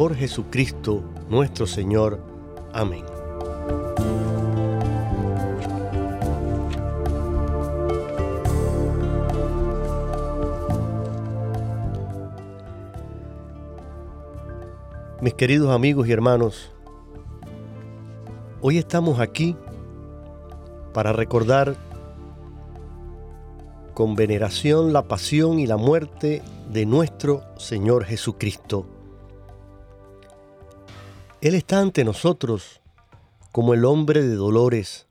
por Jesucristo nuestro Señor. Amén. Mis queridos amigos y hermanos, hoy estamos aquí para recordar con veneración la pasión y la muerte de nuestro Señor Jesucristo. Él está ante nosotros como el hombre de dolores,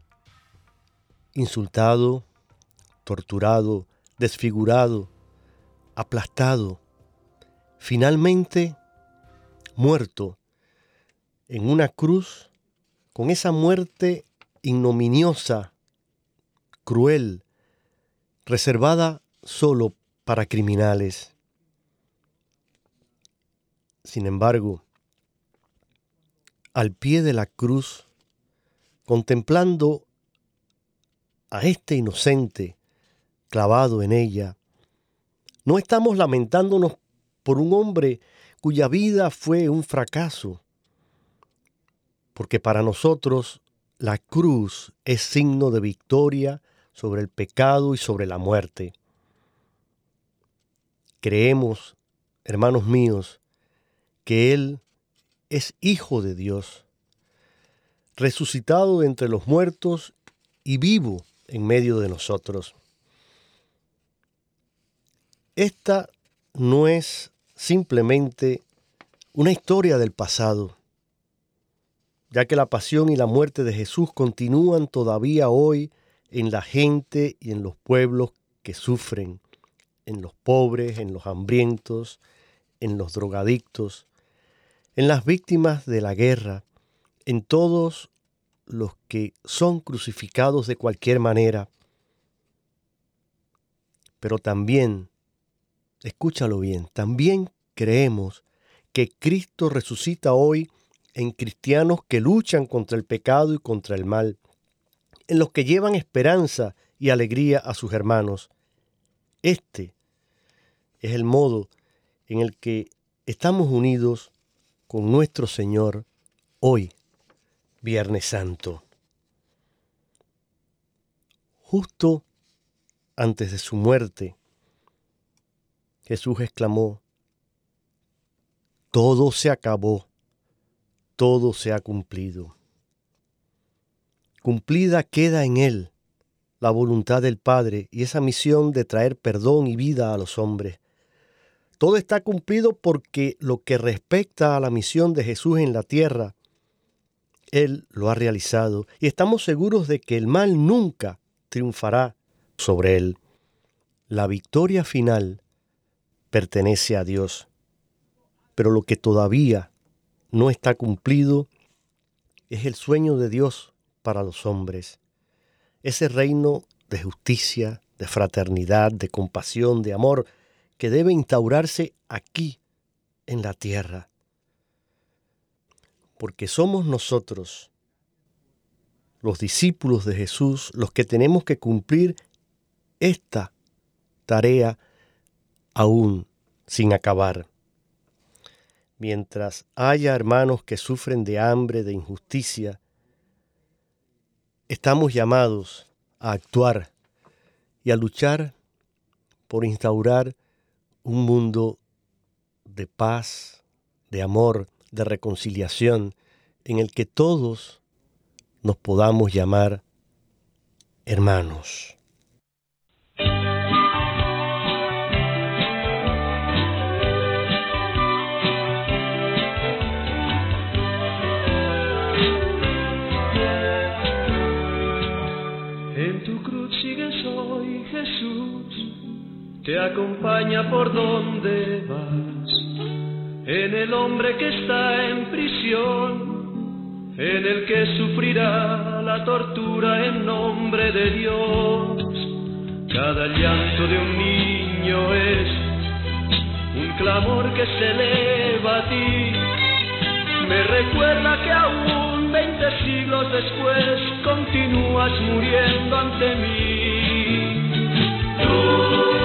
insultado, torturado, desfigurado, aplastado, finalmente muerto en una cruz con esa muerte ignominiosa, cruel, reservada solo para criminales. Sin embargo, al pie de la cruz, contemplando a este inocente clavado en ella, no estamos lamentándonos por un hombre cuya vida fue un fracaso, porque para nosotros la cruz es signo de victoria sobre el pecado y sobre la muerte. Creemos, hermanos míos, que Él es Hijo de Dios, resucitado entre los muertos y vivo en medio de nosotros. Esta no es simplemente una historia del pasado, ya que la pasión y la muerte de Jesús continúan todavía hoy en la gente y en los pueblos que sufren, en los pobres, en los hambrientos, en los drogadictos, en las víctimas de la guerra, en todos los que son crucificados de cualquier manera. Pero también escúchalo bien, también creemos que Cristo resucita hoy en cristianos que luchan contra el pecado y contra el mal, en los que llevan esperanza y alegría a sus hermanos. Este es el modo en el que estamos unidos con nuestro Señor hoy, Viernes Santo. Justo antes de su muerte, Jesús exclamó, todo se acabó, todo se ha cumplido. Cumplida queda en Él la voluntad del Padre y esa misión de traer perdón y vida a los hombres. Todo está cumplido porque lo que respecta a la misión de Jesús en la tierra, Él lo ha realizado y estamos seguros de que el mal nunca triunfará sobre Él. La victoria final pertenece a Dios. Pero lo que todavía no está cumplido es el sueño de Dios para los hombres. Ese reino de justicia, de fraternidad, de compasión, de amor, que debe instaurarse aquí, en la tierra. porque somos nosotros, los discípulos de Jesús, los que tenemos que cumplir esta tarea aún sin acabar. Mientras haya hermanos que sufren de hambre, de injusticia, estamos llamados a actuar y a luchar por instaurar un mundo de paz, de amor, de reconciliación, en el que todos nos podamos llamar hermanos. Te acompaña por donde vas en el hombre que está en prisión, en el que sufrirá la tortura en nombre de Dios. Cada llanto de un niño es un clamor que se eleva a ti. Me recuerda que aún veinte siglos después continúas muriendo ante mí. Tú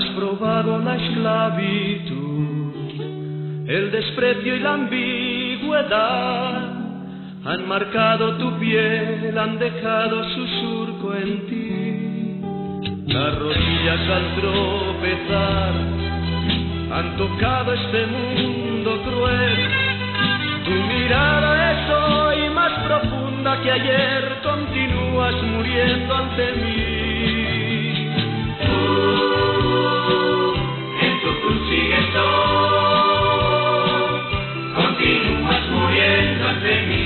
has probado la esclavitud, el desprecio y la ambigüedad han marcado tu piel, han dejado su surco en ti. Las rodillas al tropezar han tocado este mundo cruel. Tu mirada es hoy más profunda que ayer, continúas muriendo ante mí. Tú, sigues hoy, continúas muriendo ante mí,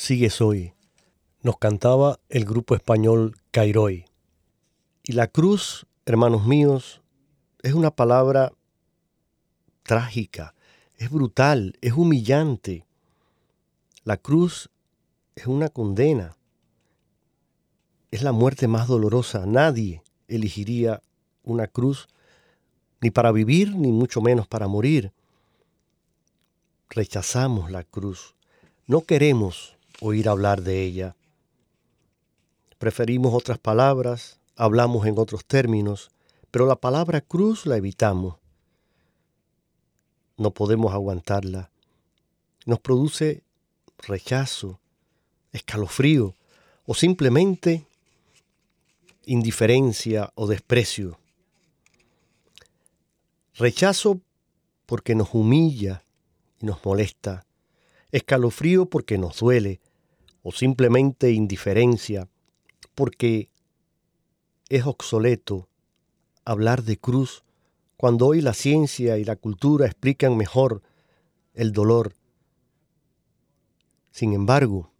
sigues hoy, nos cantaba el grupo español Cairoi. Y la cruz, hermanos míos, es una palabra trágica, es brutal, es humillante. La cruz es una condena, es la muerte más dolorosa. Nadie elegiría una cruz ni para vivir, ni mucho menos para morir. Rechazamos la cruz. No queremos oír hablar de ella. Preferimos otras palabras, hablamos en otros términos, pero la palabra cruz la evitamos. No podemos aguantarla. Nos produce rechazo, escalofrío o simplemente indiferencia o desprecio. Rechazo porque nos humilla y nos molesta escalofrío porque nos duele, o simplemente indiferencia, porque es obsoleto hablar de cruz cuando hoy la ciencia y la cultura explican mejor el dolor. Sin embargo,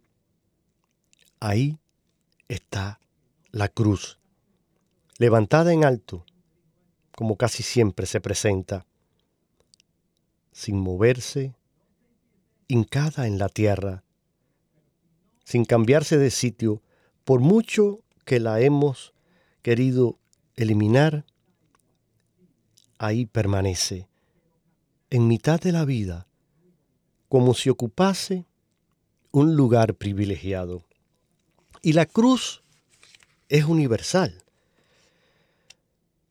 ahí está la cruz, levantada en alto, como casi siempre se presenta, sin moverse, hincada en la tierra, sin cambiarse de sitio, por mucho que la hemos querido eliminar, ahí permanece, en mitad de la vida, como si ocupase un lugar privilegiado. Y la cruz es universal.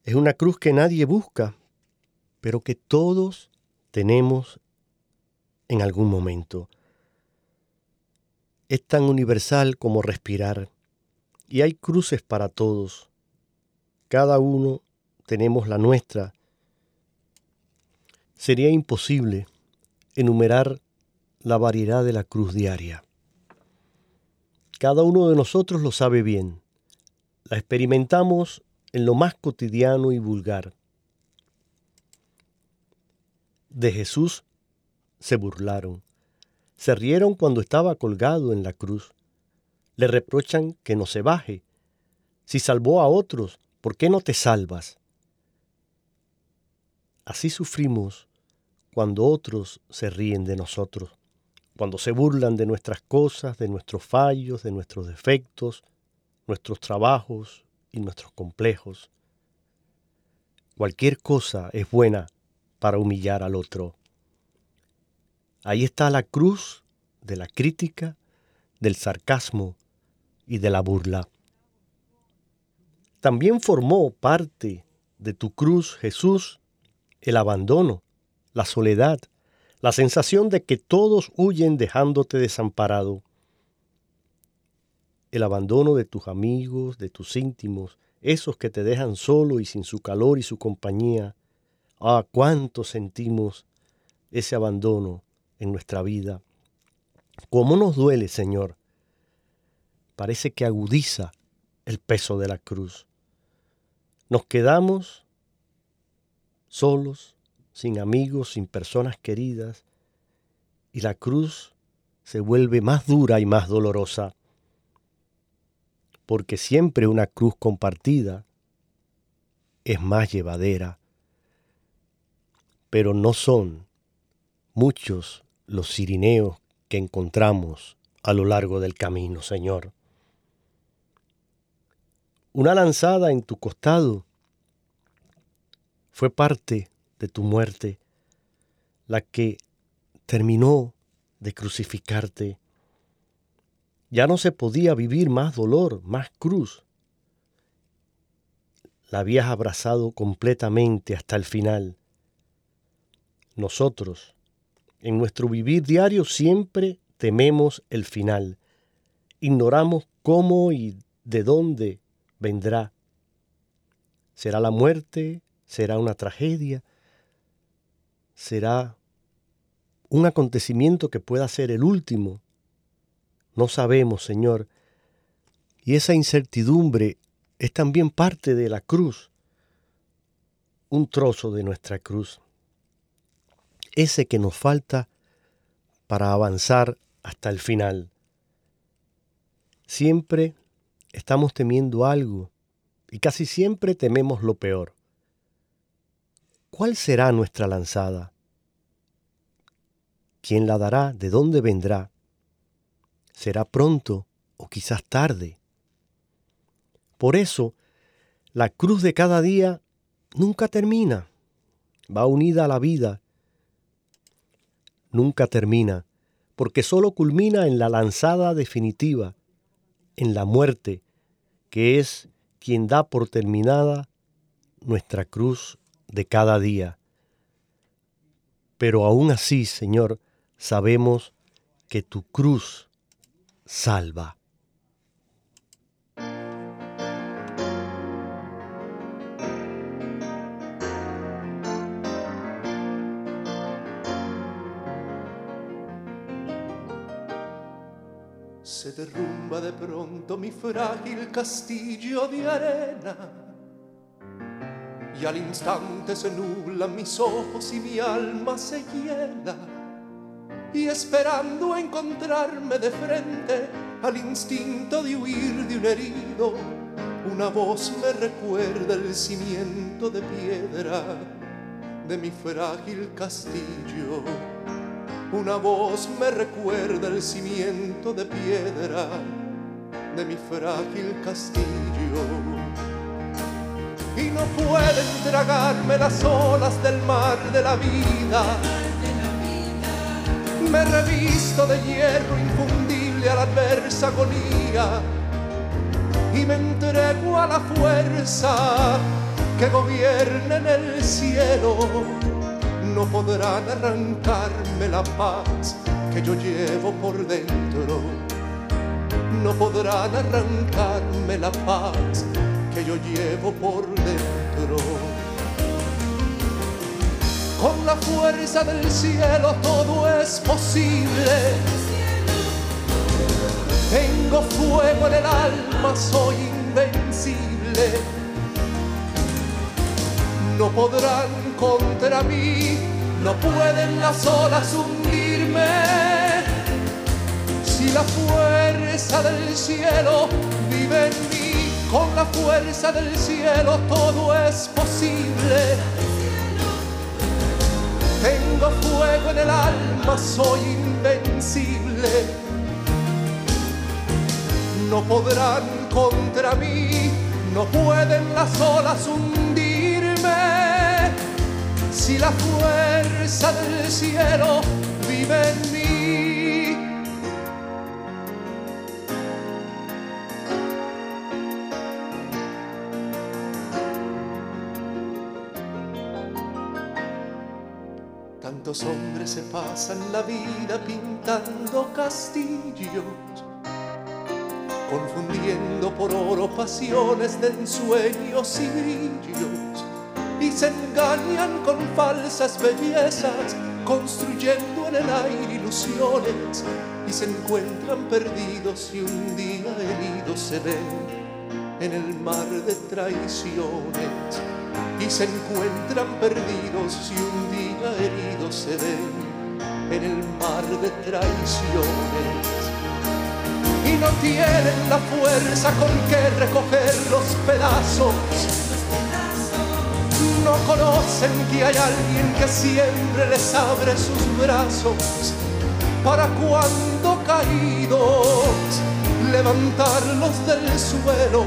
Es una cruz que nadie busca, pero que todos tenemos en algún momento. Es tan universal como respirar. Y hay cruces para todos. Cada uno tenemos la nuestra. Sería imposible enumerar la variedad de la cruz diaria. Cada uno de nosotros lo sabe bien. La experimentamos en lo más cotidiano y vulgar. De Jesús se burlaron. Se rieron cuando estaba colgado en la cruz. Le reprochan que no se baje. Si salvó a otros, ¿por qué no te salvas? Así sufrimos cuando otros se ríen de nosotros cuando se burlan de nuestras cosas, de nuestros fallos, de nuestros defectos, nuestros trabajos y nuestros complejos. Cualquier cosa es buena para humillar al otro. Ahí está la cruz de la crítica, del sarcasmo y de la burla. También formó parte de tu cruz, Jesús, el abandono, la soledad, la sensación de que todos huyen dejándote desamparado, el abandono de tus amigos, de tus íntimos, esos que te dejan solo y sin su calor y su compañía. Ah, cuánto sentimos ese abandono en nuestra vida. ¿Cómo nos duele, Señor? Parece que agudiza el peso de la cruz. Nos quedamos solos, sin amigos, sin personas queridas, y la cruz se vuelve más dura y más dolorosa, porque siempre una cruz compartida es más llevadera, pero no son muchos los sirineos que encontramos a lo largo del camino, Señor. Una lanzada en tu costado fue parte de tu muerte, la que terminó de crucificarte. Ya no se podía vivir más dolor, más cruz. La habías abrazado completamente hasta el final. Nosotros, en nuestro vivir diario, siempre tememos el final. Ignoramos cómo y de dónde vendrá. ¿Será la muerte? ¿Será una tragedia? será un acontecimiento que pueda ser el último. No sabemos, Señor. Y esa incertidumbre es también parte de la cruz, un trozo de nuestra cruz, ese que nos falta para avanzar hasta el final. Siempre estamos temiendo algo y casi siempre tememos lo peor. ¿Cuál será nuestra lanzada? ¿Quién la dará? ¿De dónde vendrá? ¿Será pronto o quizás tarde? Por eso, la cruz de cada día nunca termina. Va unida a la vida. Nunca termina, porque solo culmina en la lanzada definitiva, en la muerte, que es quien da por terminada nuestra cruz de cada día. Pero aún así, Señor, sabemos que tu cruz salva. Se derrumba de pronto mi frágil castillo de arena y al instante se nublan mis ojos y mi alma se hiela. Y esperando encontrarme de frente al instinto de huir de un herido, una voz me recuerda el cimiento de piedra de mi frágil castillo. Una voz me recuerda el cimiento de piedra de mi frágil castillo y no pueden tragarme las olas del mar de la vida. Me revisto de hierro infundible a la adversa agonía y me entrego a la fuerza que gobierna en el cielo. No podrán arrancarme la paz que yo llevo por dentro. No podrán arrancarme la paz que yo llevo por dentro. Con la fuerza del cielo todo es posible. Tengo fuego en el alma, soy invencible. No podrán contra mí, no pueden las olas hundirme. Si la fuerza del cielo vive en mí, con la fuerza del cielo todo es posible. Tengo fuego en el alma, soy invencible. No podrán contra mí, no pueden las olas hundirme. Si la fuerza del cielo vive en mí. Tantos hombres se pasan la vida pintando castillos, confundiendo por oro pasiones de ensueños y brillos, se engañan con falsas bellezas, construyendo en el aire ilusiones, y se encuentran perdidos y un día heridos se ven en el mar de traiciones y se encuentran perdidos y un día heridos se ven en el mar de traiciones. Y no tienen la fuerza con que recoger los pedazos. No conocen que hay alguien que siempre les abre sus brazos para cuando caídos levantarlos del suelo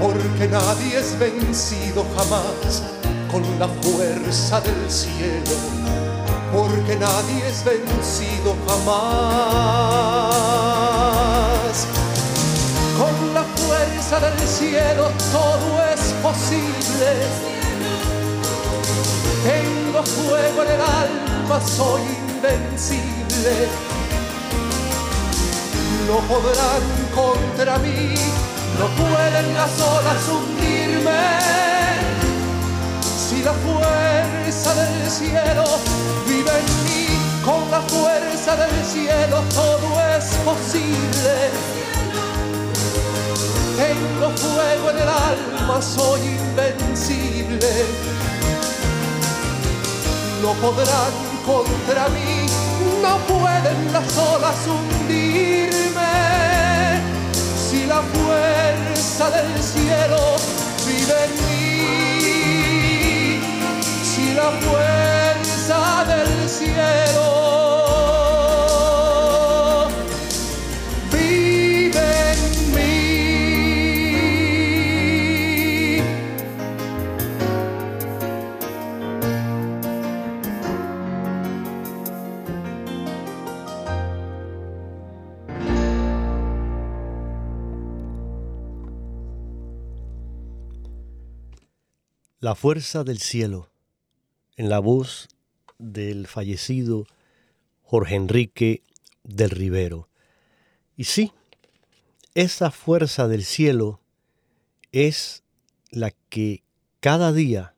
porque nadie es vencido jamás con la fuerza del cielo, porque nadie es vencido jamás. Con la fuerza del cielo todo es posible. Tengo fuego en el alma, soy invencible. No podrán contra mí no pueden las olas hundirme. Si la fuerza del cielo vive en mí, con la fuerza del cielo todo es posible. Tengo fuego en el alma, soy invencible. No podrán contra mí, no pueden las olas hundirme. Si la fuerza del cielo vive en mí, si la fuerza del cielo La fuerza del cielo, en la voz del fallecido Jorge Enrique del Rivero. Y sí, esa fuerza del cielo es la que cada día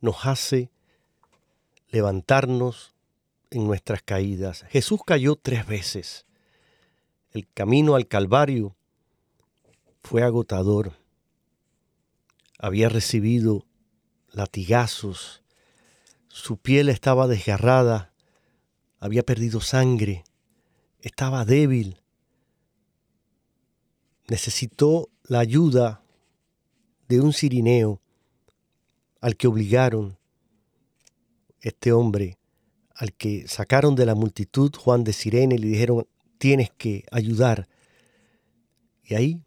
nos hace levantarnos en nuestras caídas. Jesús cayó tres veces. El camino al Calvario fue agotador. Había recibido latigazos, su piel estaba desgarrada, había perdido sangre, estaba débil, necesitó la ayuda de un cirineo al que obligaron este hombre, al que sacaron de la multitud Juan de Sirene y le dijeron, tienes que ayudar. Y ahí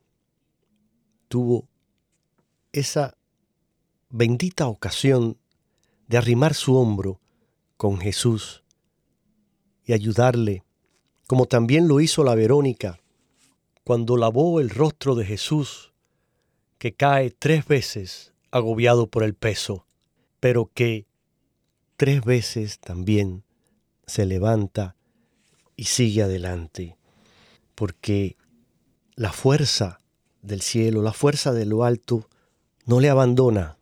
tuvo esa bendita ocasión de arrimar su hombro con Jesús y ayudarle, como también lo hizo la Verónica, cuando lavó el rostro de Jesús, que cae tres veces agobiado por el peso, pero que tres veces también se levanta y sigue adelante, porque la fuerza del cielo, la fuerza de lo alto, no le abandona.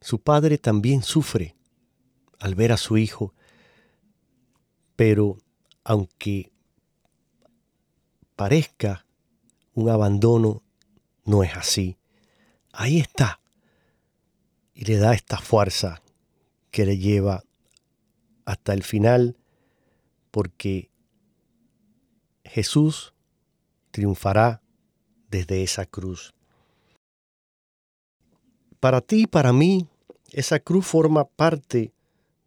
Su padre también sufre al ver a su hijo, pero aunque parezca un abandono, no es así. Ahí está. Y le da esta fuerza que le lleva hasta el final, porque Jesús triunfará desde esa cruz. Para ti y para mí, esa cruz forma parte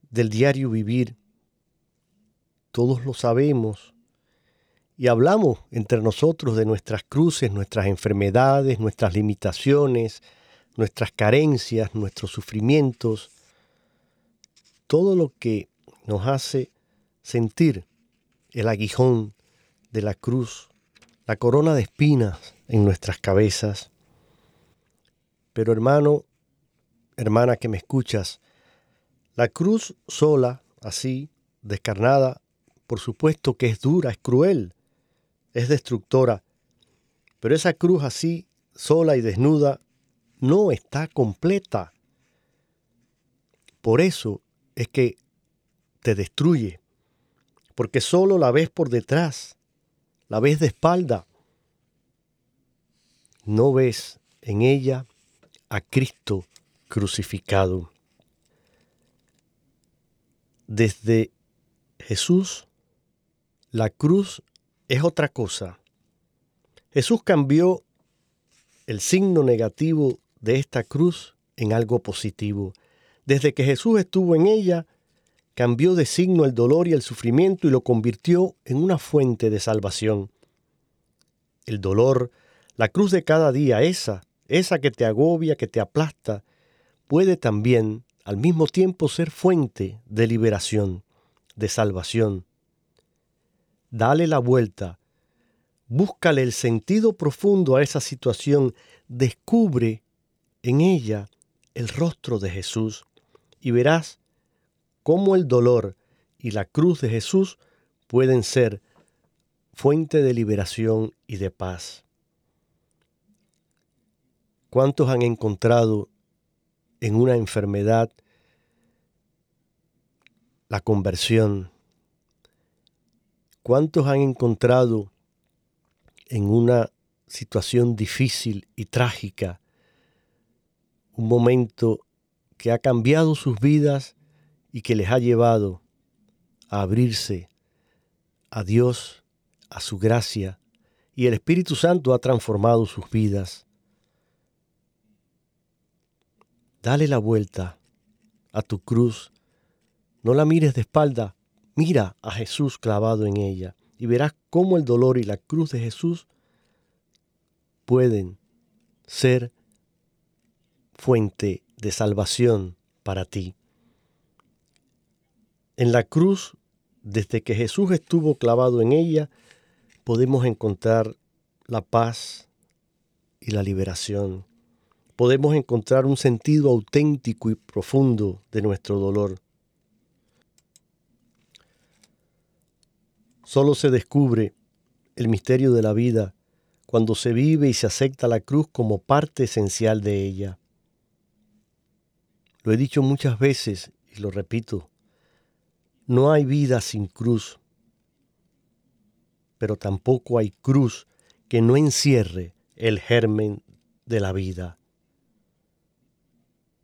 del diario vivir. Todos lo sabemos y hablamos entre nosotros de nuestras cruces, nuestras enfermedades, nuestras limitaciones, nuestras carencias, nuestros sufrimientos, todo lo que nos hace sentir el aguijón de la cruz, la corona de espinas en nuestras cabezas. Pero hermano, hermana que me escuchas, la cruz sola, así, descarnada, por supuesto que es dura, es cruel, es destructora, pero esa cruz así, sola y desnuda, no está completa. Por eso es que te destruye, porque solo la ves por detrás, la ves de espalda. No ves en ella a Cristo crucificado. Desde Jesús, la cruz es otra cosa. Jesús cambió el signo negativo de esta cruz en algo positivo. Desde que Jesús estuvo en ella, cambió de signo el dolor y el sufrimiento y lo convirtió en una fuente de salvación. El dolor, la cruz de cada día, esa, esa que te agobia, que te aplasta, puede también al mismo tiempo ser fuente de liberación, de salvación. Dale la vuelta, búscale el sentido profundo a esa situación, descubre en ella el rostro de Jesús y verás cómo el dolor y la cruz de Jesús pueden ser fuente de liberación y de paz. ¿Cuántos han encontrado en una enfermedad la conversión? ¿Cuántos han encontrado en una situación difícil y trágica un momento que ha cambiado sus vidas y que les ha llevado a abrirse a Dios, a su gracia, y el Espíritu Santo ha transformado sus vidas. Dale la vuelta a tu cruz, no la mires de espalda, mira a Jesús clavado en ella y verás cómo el dolor y la cruz de Jesús pueden ser fuente de salvación para ti. En la cruz, desde que Jesús estuvo clavado en ella, podemos encontrar la paz y la liberación. Podemos encontrar un sentido auténtico y profundo de nuestro dolor. Solo se descubre el misterio de la vida cuando se vive y se acepta la cruz como parte esencial de ella. Lo he dicho muchas veces y lo repito, no hay vida sin cruz, pero tampoco hay cruz que no encierre el germen de la vida.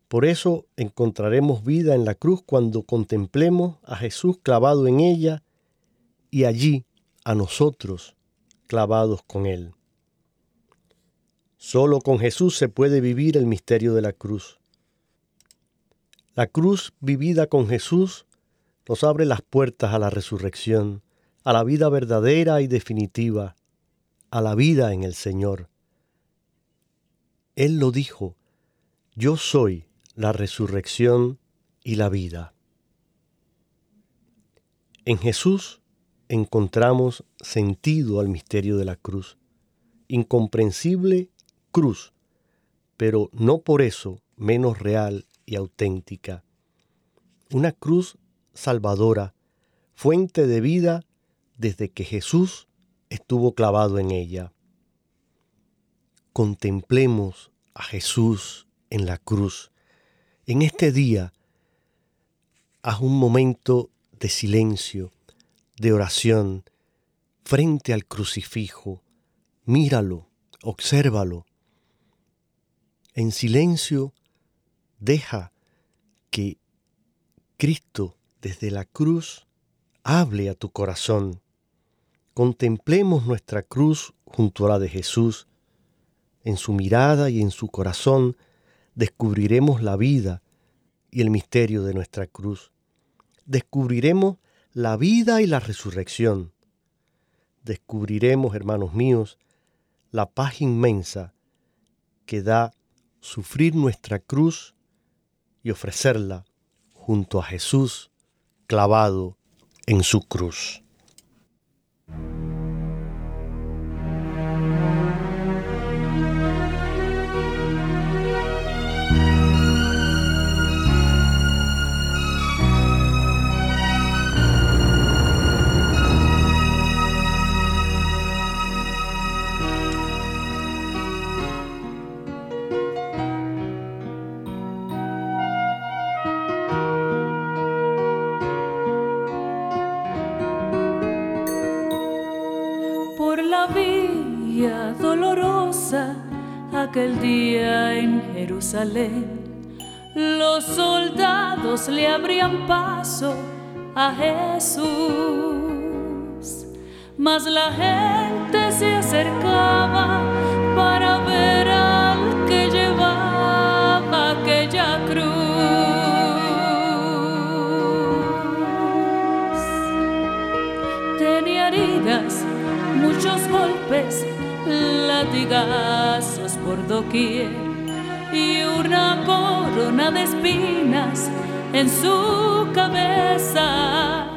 Por eso encontraremos vida en la cruz cuando contemplemos a Jesús clavado en ella y allí a nosotros clavados con Él. Solo con Jesús se puede vivir el misterio de la cruz. La cruz vivida con Jesús nos abre las puertas a la resurrección, a la vida verdadera y definitiva, a la vida en el Señor. Él lo dijo, yo soy la resurrección y la vida. En Jesús encontramos sentido al misterio de la cruz. Incomprensible cruz, pero no por eso menos real y auténtica. Una cruz salvadora, fuente de vida desde que Jesús estuvo clavado en ella. Contemplemos a Jesús en la cruz. En este día, haz un momento de silencio, de oración, frente al crucifijo. Míralo, obsérvalo. En silencio, deja que Cristo desde la cruz hable a tu corazón. Contemplemos nuestra cruz junto a la de Jesús. En su mirada y en su corazón descubriremos la vida y el misterio de nuestra cruz. Descubriremos la vida y la resurrección. Descubriremos, hermanos míos, la paz inmensa que da sufrir nuestra cruz y ofrecerla junto a Jesús clavado en su cruz. Aquel día en Jerusalén, los soldados le abrían paso a Jesús, mas la gente se acercaba para ver al que llevaba aquella cruz. Tenía heridas, muchos golpes, latigazos doquier y una corona de espinas en su cabeza,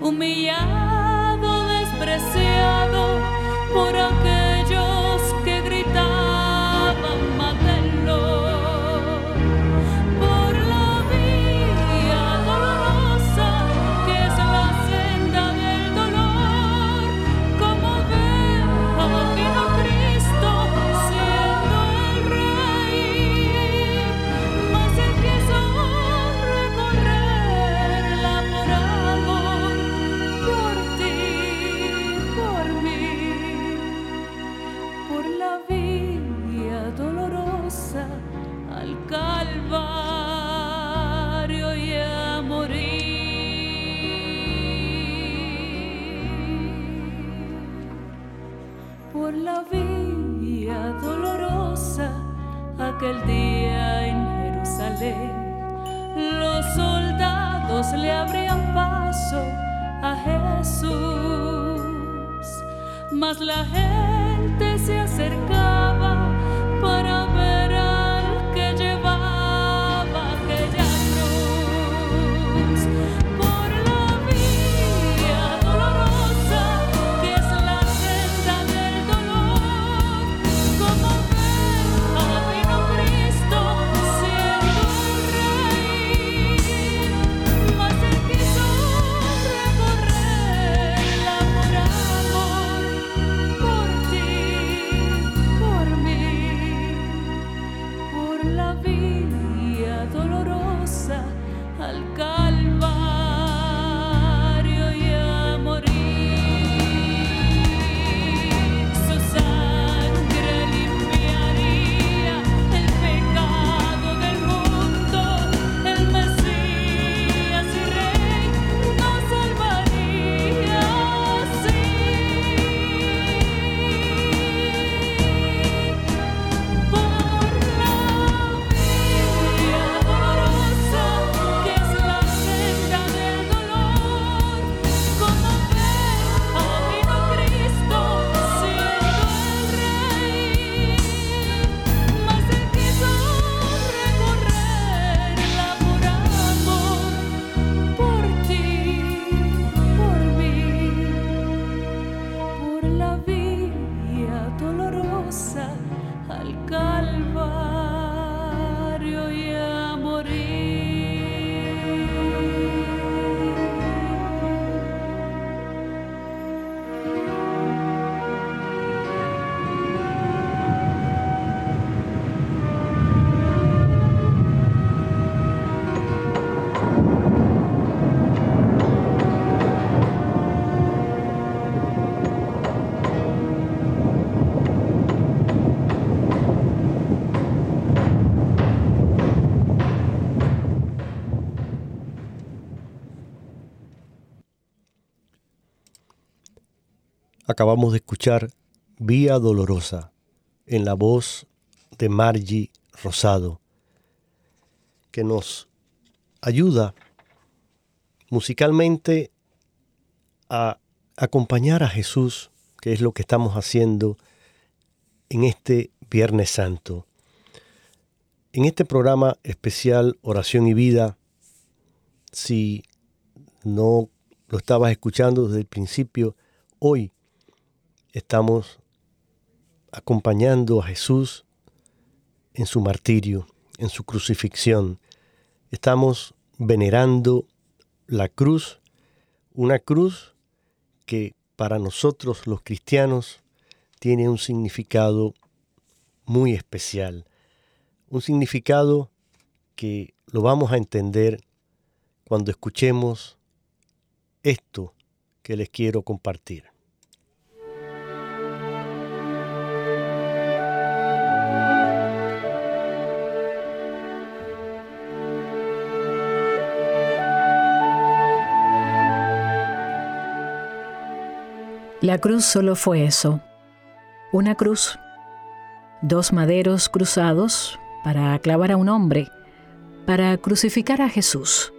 humillado, despreciado por aquellos aquel día en Jerusalén, los soldados le abrían paso a Jesús, mas la gente se acercaba la vía dolorosa al Acabamos de escuchar Vía Dolorosa en la voz de Margie Rosado, que nos ayuda musicalmente a acompañar a Jesús, que es lo que estamos haciendo en este Viernes Santo. En este programa especial Oración y Vida, si no lo estabas escuchando desde el principio, hoy estamos acompañando a Jesús en su martirio, en su crucifixión. Estamos venerando la cruz, una cruz que para nosotros los cristianos tiene un significado muy especial, un significado que lo vamos a entender cuando escuchemos esto que les quiero compartir. La cruz solo fue eso, una cruz, dos maderos cruzados para clavar a un hombre, para crucificar a Jesús.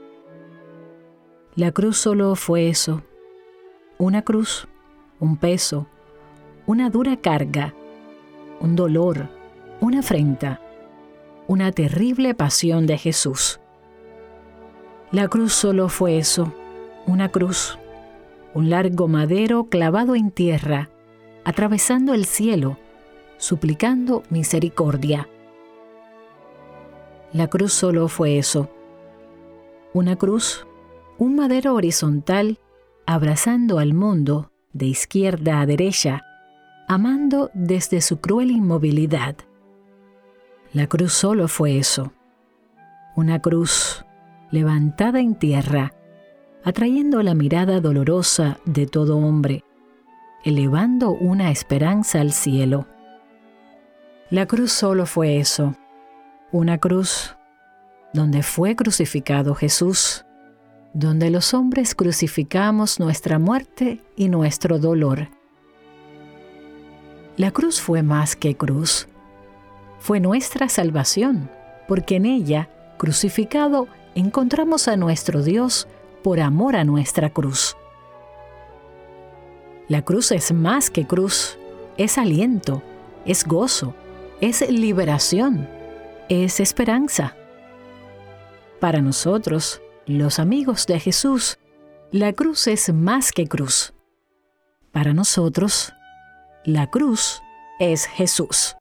La cruz solo fue eso, una cruz, un peso, una dura carga, un dolor, una afrenta, una terrible pasión de Jesús. La cruz solo fue eso, una cruz, un largo madero clavado en tierra, atravesando el cielo, suplicando misericordia. La cruz solo fue eso, una cruz, un madero horizontal, abrazando al mundo de izquierda a derecha, amando desde su cruel inmovilidad. La cruz solo fue eso, una cruz levantada en tierra, atrayendo la mirada dolorosa de todo hombre, elevando una esperanza al cielo. La cruz solo fue eso, una cruz donde fue crucificado Jesús, donde los hombres crucificamos nuestra muerte y nuestro dolor. La cruz fue más que cruz, fue nuestra salvación, porque en ella, crucificado, encontramos a nuestro Dios por amor a nuestra cruz. La cruz es más que cruz, es aliento, es gozo, es liberación, es esperanza. Para nosotros, los amigos de Jesús, la cruz es más que cruz. Para nosotros, la cruz es Jesús.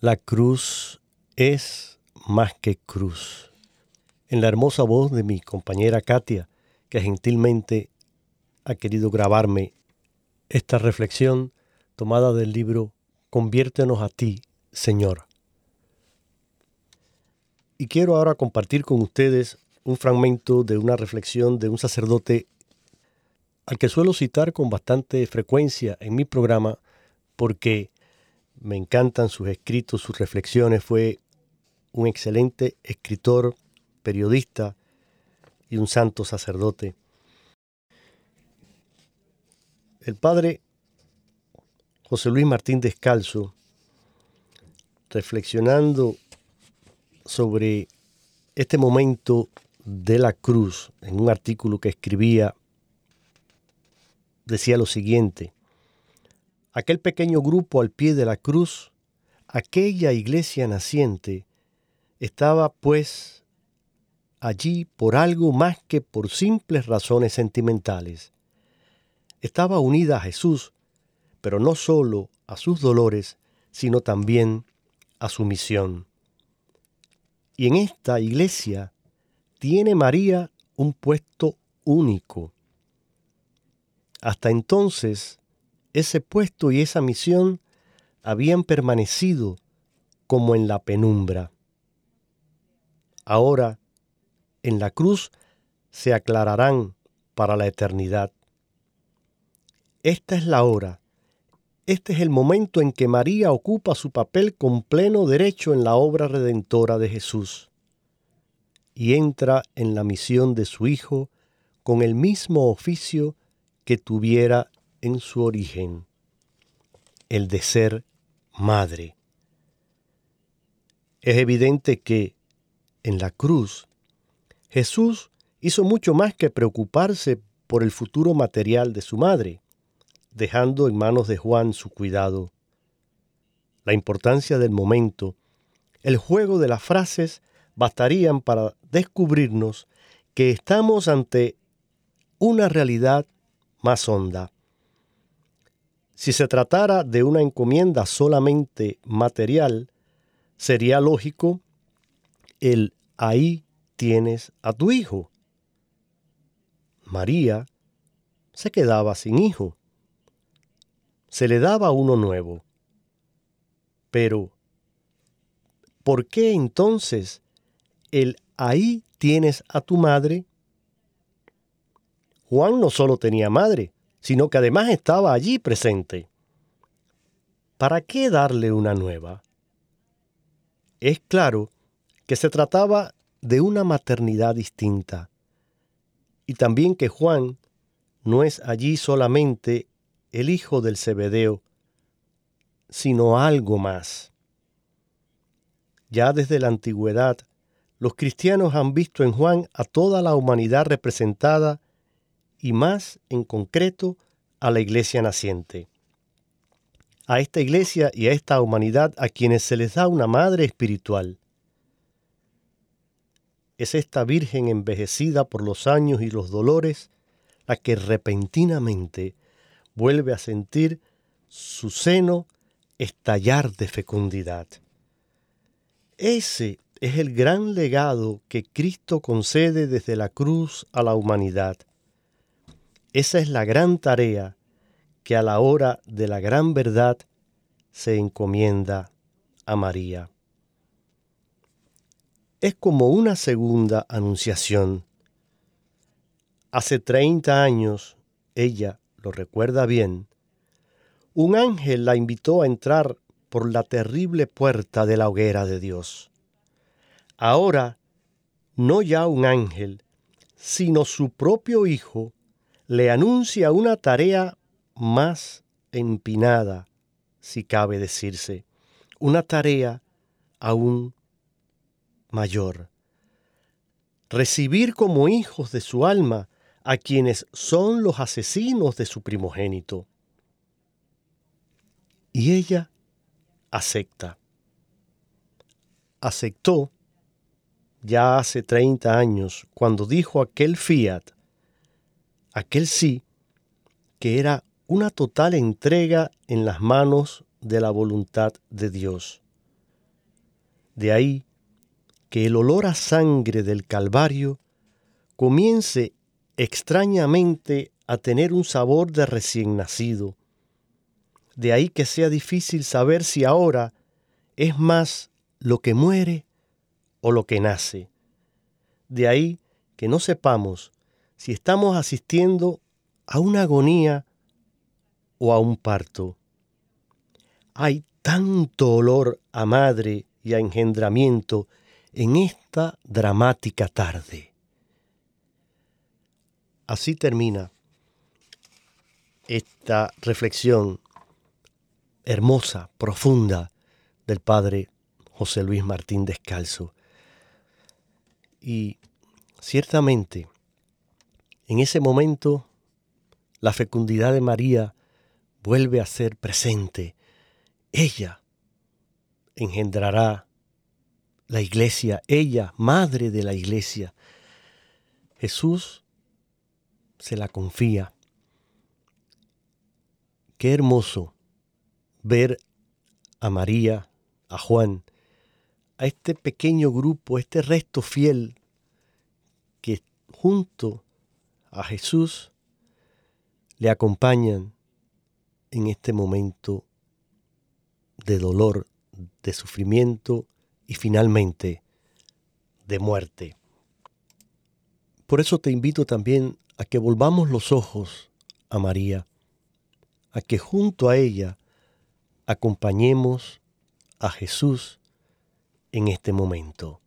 La cruz es más que cruz. En la hermosa voz de mi compañera Katia, que gentilmente ha querido grabarme esta reflexión tomada del libro Conviértenos a ti, Señor. Y quiero ahora compartir con ustedes un fragmento de una reflexión de un sacerdote al que suelo citar con bastante frecuencia en mi programa porque me encantan sus escritos, sus reflexiones. Fue un excelente escritor, periodista y un santo sacerdote. El padre José Luis Martín Descalzo, reflexionando sobre este momento de la cruz, en un artículo que escribía, decía lo siguiente, aquel pequeño grupo al pie de la cruz, aquella iglesia naciente, estaba pues allí por algo más que por simples razones sentimentales. Estaba unida a Jesús, pero no solo a sus dolores, sino también a su misión. Y en esta iglesia tiene María un puesto único. Hasta entonces ese puesto y esa misión habían permanecido como en la penumbra. Ahora, en la cruz, se aclararán para la eternidad. Esta es la hora, este es el momento en que María ocupa su papel con pleno derecho en la obra redentora de Jesús y entra en la misión de su Hijo con el mismo oficio que tuviera en su origen, el de ser madre. Es evidente que en la cruz Jesús hizo mucho más que preocuparse por el futuro material de su madre, dejando en manos de Juan su cuidado. La importancia del momento, el juego de las frases bastarían para descubrirnos que estamos ante una realidad más honda. Si se tratara de una encomienda solamente material, sería lógico el ahí tienes a tu hijo. María se quedaba sin hijo. Se le daba uno nuevo. Pero, ¿por qué entonces el ahí tienes a tu madre? Juan no solo tenía madre, sino que además estaba allí presente. ¿Para qué darle una nueva? Es claro que se trataba de una maternidad distinta y también que Juan no es allí solamente el hijo del Zebedeo, sino algo más. Ya desde la antigüedad, los cristianos han visto en Juan a toda la humanidad representada y más en concreto a la iglesia naciente. A esta iglesia y a esta humanidad a quienes se les da una madre espiritual. Es esta Virgen envejecida por los años y los dolores la que repentinamente vuelve a sentir su seno estallar de fecundidad. Ese es el gran legado que Cristo concede desde la cruz a la humanidad. Esa es la gran tarea que a la hora de la gran verdad se encomienda a María es como una segunda anunciación. Hace 30 años, ella lo recuerda bien, un ángel la invitó a entrar por la terrible puerta de la hoguera de Dios. Ahora, no ya un ángel, sino su propio Hijo, le anuncia una tarea más empinada, si cabe decirse, una tarea aún mayor. Recibir como hijos de su alma a quienes son los asesinos de su primogénito. Y ella acepta. Aceptó ya hace 30 años cuando dijo aquel fiat, aquel sí, que era una total entrega en las manos de la voluntad de Dios. De ahí que el olor a sangre del Calvario comience extrañamente a tener un sabor de recién nacido. De ahí que sea difícil saber si ahora es más lo que muere o lo que nace. De ahí que no sepamos si estamos asistiendo a una agonía o a un parto. Hay tanto olor a madre y a engendramiento en esta dramática tarde. Así termina esta reflexión hermosa, profunda del padre José Luis Martín Descalzo. Y ciertamente, en ese momento, la fecundidad de María vuelve a ser presente. Ella engendrará la iglesia, ella, madre de la iglesia. Jesús se la confía. Qué hermoso ver a María, a Juan, a este pequeño grupo, este resto fiel que junto a Jesús le acompañan en este momento de dolor, de sufrimiento y finalmente de muerte. Por eso te invito también a que volvamos los ojos a María, a que junto a ella acompañemos a Jesús en este momento.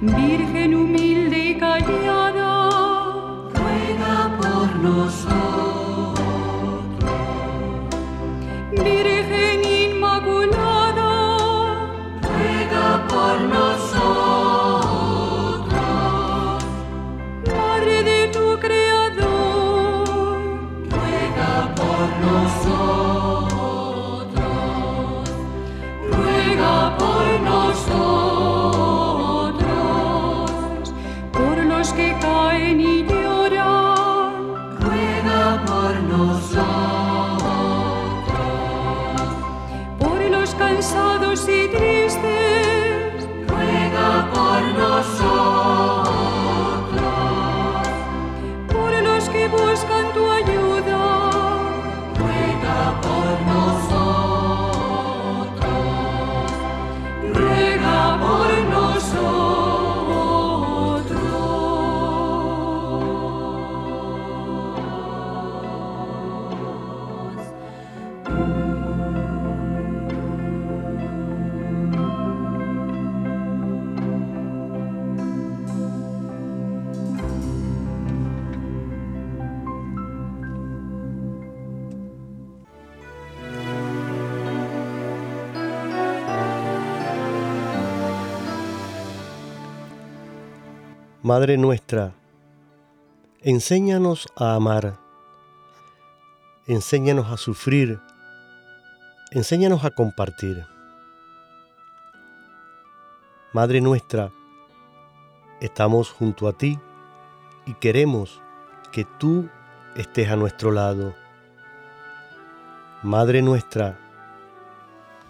Virgen humilde y callada, ruega por nosotros. Madre nuestra, enséñanos a amar, enséñanos a sufrir, enséñanos a compartir. Madre nuestra, estamos junto a ti y queremos que tú estés a nuestro lado. Madre nuestra,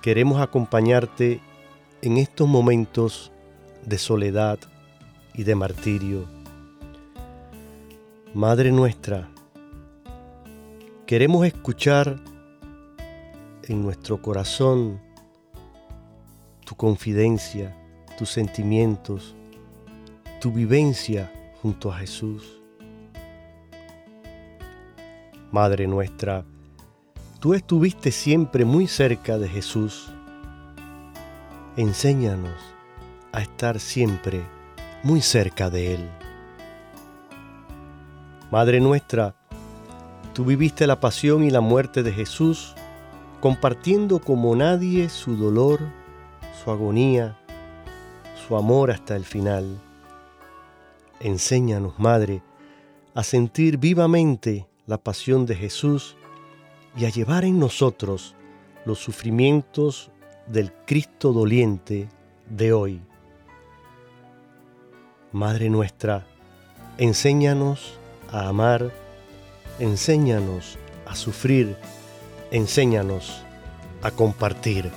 queremos acompañarte en estos momentos de soledad y de martirio. Madre nuestra, queremos escuchar en nuestro corazón tu confidencia, tus sentimientos, tu vivencia junto a Jesús. Madre nuestra, tú estuviste siempre muy cerca de Jesús. Enséñanos a estar siempre muy cerca de Él. Madre nuestra, tú viviste la pasión y la muerte de Jesús, compartiendo como nadie su dolor, su agonía, su amor hasta el final. Enséñanos, Madre, a sentir vivamente la pasión de Jesús y a llevar en nosotros los sufrimientos del Cristo doliente de hoy. Madre nuestra, enséñanos a amar, enséñanos a sufrir, enséñanos a compartir.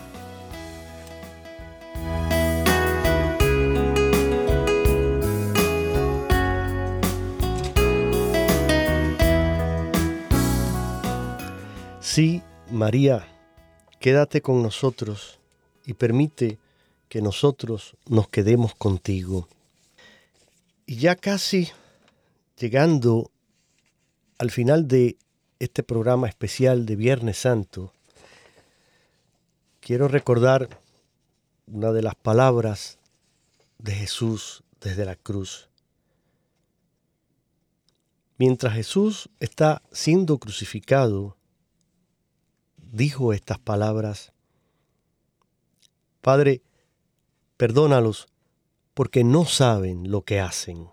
Sí, María, quédate con nosotros y permite que nosotros nos quedemos contigo. Y ya casi llegando al final de este programa especial de Viernes Santo, quiero recordar una de las palabras de Jesús desde la cruz. Mientras Jesús está siendo crucificado, dijo estas palabras, Padre, perdónalos porque no saben lo que hacen.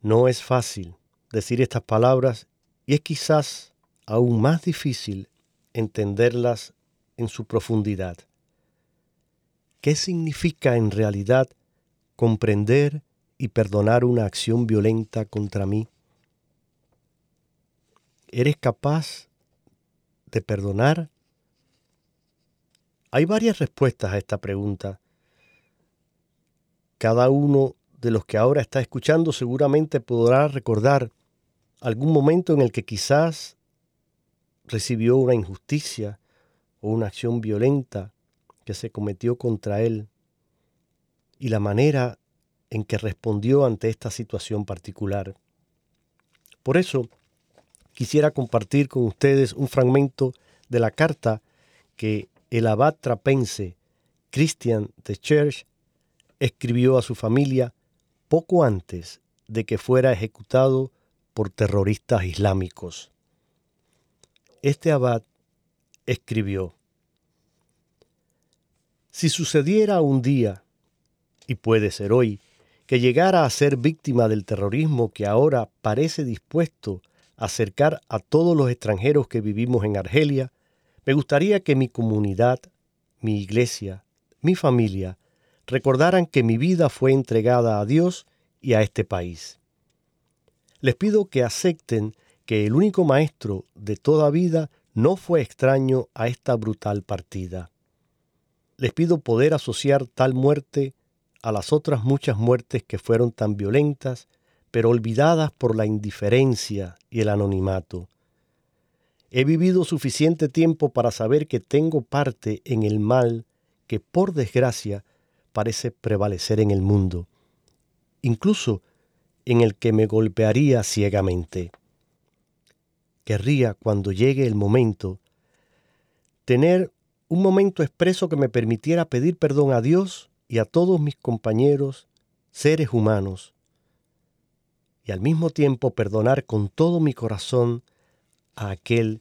No es fácil decir estas palabras y es quizás aún más difícil entenderlas en su profundidad. ¿Qué significa en realidad comprender y perdonar una acción violenta contra mí? ¿Eres capaz de perdonar? Hay varias respuestas a esta pregunta. Cada uno de los que ahora está escuchando seguramente podrá recordar algún momento en el que quizás recibió una injusticia o una acción violenta que se cometió contra él y la manera en que respondió ante esta situación particular. Por eso, quisiera compartir con ustedes un fragmento de la carta que el abad trapense Christian de Church escribió a su familia poco antes de que fuera ejecutado por terroristas islámicos. Este abad escribió, Si sucediera un día, y puede ser hoy, que llegara a ser víctima del terrorismo que ahora parece dispuesto acercar a todos los extranjeros que vivimos en Argelia, me gustaría que mi comunidad, mi iglesia, mi familia, recordaran que mi vida fue entregada a Dios y a este país. Les pido que acepten que el único maestro de toda vida no fue extraño a esta brutal partida. Les pido poder asociar tal muerte a las otras muchas muertes que fueron tan violentas pero olvidadas por la indiferencia y el anonimato. He vivido suficiente tiempo para saber que tengo parte en el mal que, por desgracia, parece prevalecer en el mundo, incluso en el que me golpearía ciegamente. Querría, cuando llegue el momento, tener un momento expreso que me permitiera pedir perdón a Dios y a todos mis compañeros, seres humanos, y al mismo tiempo perdonar con todo mi corazón a aquel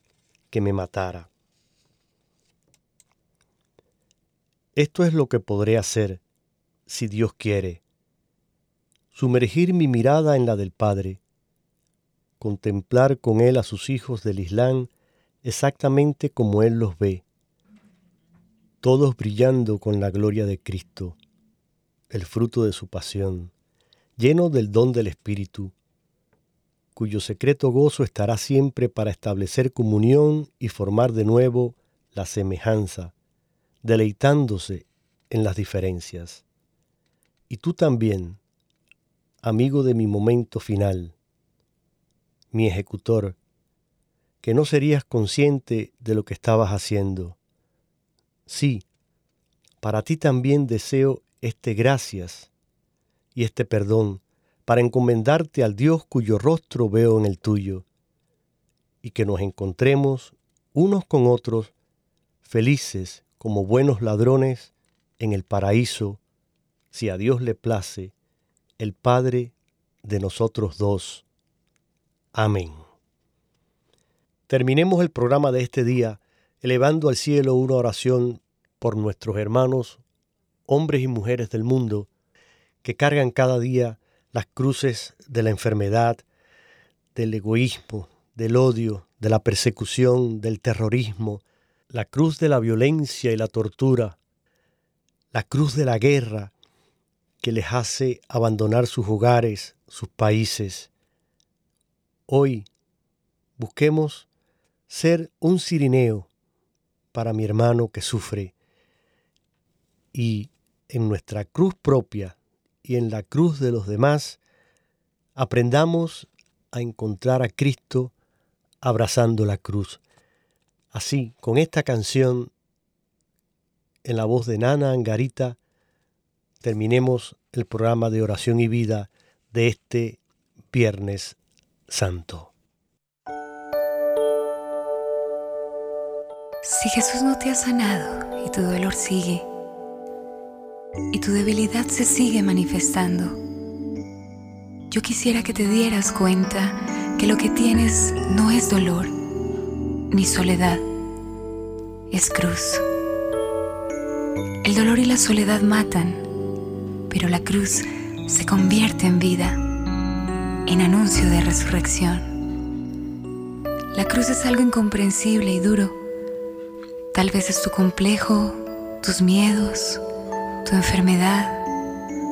que me matara. Esto es lo que podré hacer, si Dios quiere. Sumergir mi mirada en la del Padre, contemplar con Él a sus hijos del Islam exactamente como Él los ve, todos brillando con la gloria de Cristo, el fruto de su pasión lleno del don del Espíritu, cuyo secreto gozo estará siempre para establecer comunión y formar de nuevo la semejanza, deleitándose en las diferencias. Y tú también, amigo de mi momento final, mi ejecutor, que no serías consciente de lo que estabas haciendo. Sí, para ti también deseo este gracias y este perdón para encomendarte al Dios cuyo rostro veo en el tuyo, y que nos encontremos unos con otros felices como buenos ladrones en el paraíso, si a Dios le place, el Padre de nosotros dos. Amén. Terminemos el programa de este día elevando al cielo una oración por nuestros hermanos, hombres y mujeres del mundo, que cargan cada día las cruces de la enfermedad, del egoísmo, del odio, de la persecución, del terrorismo, la cruz de la violencia y la tortura, la cruz de la guerra que les hace abandonar sus hogares, sus países. Hoy busquemos ser un cirineo para mi hermano que sufre y en nuestra cruz propia y en la cruz de los demás aprendamos a encontrar a Cristo abrazando la cruz. Así, con esta canción en la voz de Nana Angarita, terminemos el programa de oración y vida de este Viernes Santo. Si Jesús no te ha sanado y tu dolor sigue, y tu debilidad se sigue manifestando, yo quisiera que te dieras cuenta que lo que tienes no es dolor ni soledad, es cruz. El dolor y la soledad matan, pero la cruz se convierte en vida, en anuncio de resurrección. La cruz es algo incomprensible y duro. Tal vez es tu complejo, tus miedos, tu enfermedad,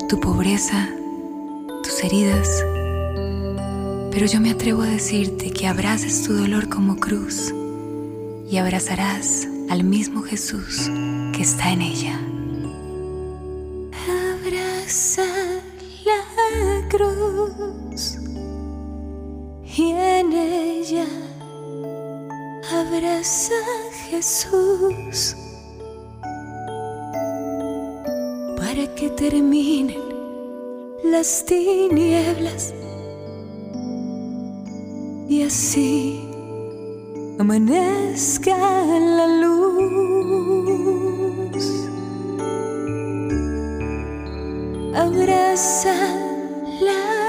tu pobreza, tus heridas. Pero yo me atrevo a decirte que abraces tu dolor como cruz y abrazarás al mismo Jesús que está en ella. Jesús para que terminen las tinieblas y así amanezca la luz. Abraza la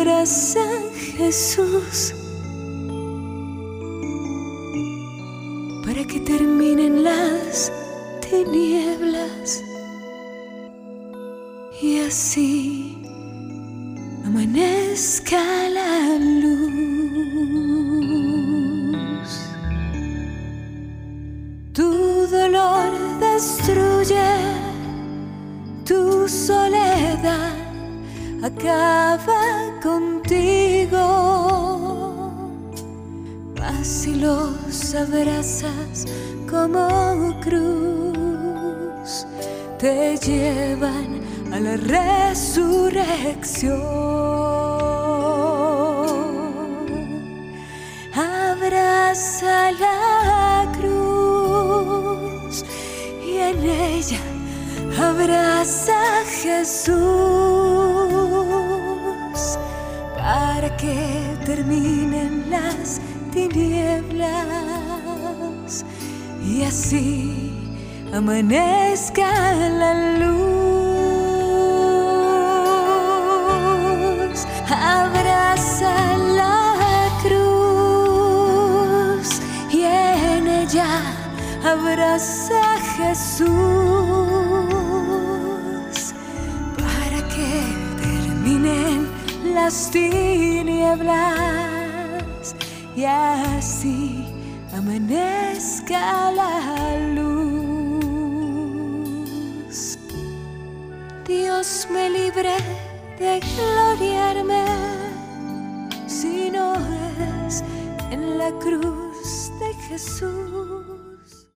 abraza Jesús. Para que terminen las tinieblas. Y así amanezca la luz. Tu dolor destruye tu soledad, acaba contigo. Así los abrazas como cruz, te llevan a la resurrección. Abraza la cruz y en ella abraza a Jesús para que terminen las tinieblas y así amanezca la luz. abraza la cruz y en ella abraza Jesús las tinieblas y así amanezca la luz. Dios me libre de gloriarme si no es en la cruz de Jesús.